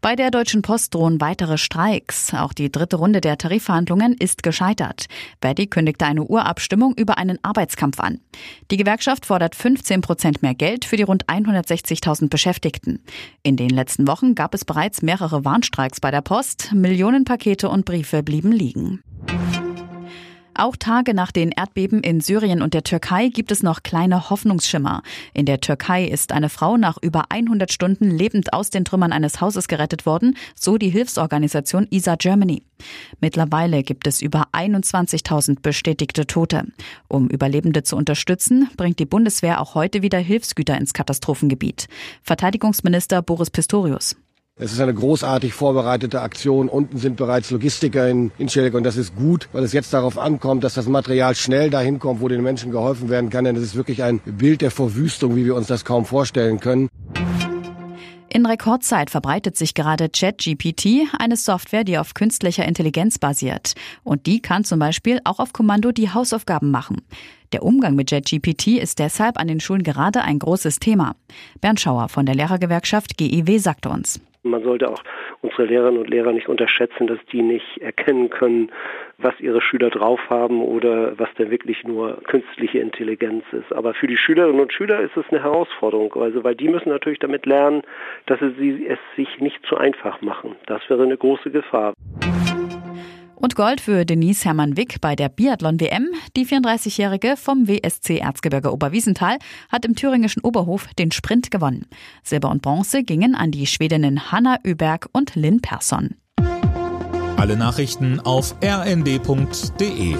Bei der Deutschen Post drohen weitere Streiks. Auch die dritte Runde der Tarifverhandlungen ist gescheitert. Verdi kündigte eine Urabstimmung über einen Arbeitskampf an. Die Gewerkschaft fordert 15 Prozent mehr Geld für die rund 160.000 Beschäftigten. In den letzten Wochen gab es bereits mehrere Warnstreiks bei der Post. Millionen Pakete und Briefe blieben liegen. Auch Tage nach den Erdbeben in Syrien und der Türkei gibt es noch kleine Hoffnungsschimmer. In der Türkei ist eine Frau nach über 100 Stunden lebend aus den Trümmern eines Hauses gerettet worden, so die Hilfsorganisation ISA Germany. Mittlerweile gibt es über 21.000 bestätigte Tote. Um Überlebende zu unterstützen, bringt die Bundeswehr auch heute wieder Hilfsgüter ins Katastrophengebiet. Verteidigungsminister Boris Pistorius. Es ist eine großartig vorbereitete Aktion. Unten sind bereits Logistiker in, in Schillig und das ist gut, weil es jetzt darauf ankommt, dass das Material schnell dahin kommt, wo den Menschen geholfen werden kann. Denn es ist wirklich ein Bild der Verwüstung, wie wir uns das kaum vorstellen können. In Rekordzeit verbreitet sich gerade ChatGPT, eine Software, die auf künstlicher Intelligenz basiert. Und die kann zum Beispiel auch auf Kommando die Hausaufgaben machen. Der Umgang mit ChatGPT ist deshalb an den Schulen gerade ein großes Thema. Bernd Schauer von der Lehrergewerkschaft GEW sagte uns. Man sollte auch unsere Lehrerinnen und Lehrer nicht unterschätzen, dass die nicht erkennen können, was ihre Schüler drauf haben oder was denn wirklich nur künstliche Intelligenz ist. Aber für die Schülerinnen und Schüler ist es eine Herausforderung, also weil die müssen natürlich damit lernen, dass sie es sich nicht zu einfach machen. Das wäre eine große Gefahr. Und Gold für Denise Hermann-Wick bei der Biathlon-WM. Die 34-Jährige vom WSC Erzgebirge Oberwiesenthal hat im thüringischen Oberhof den Sprint gewonnen. Silber und Bronze gingen an die Schwedinnen Hanna Öberg und Lynn Persson. Alle Nachrichten auf rnd.de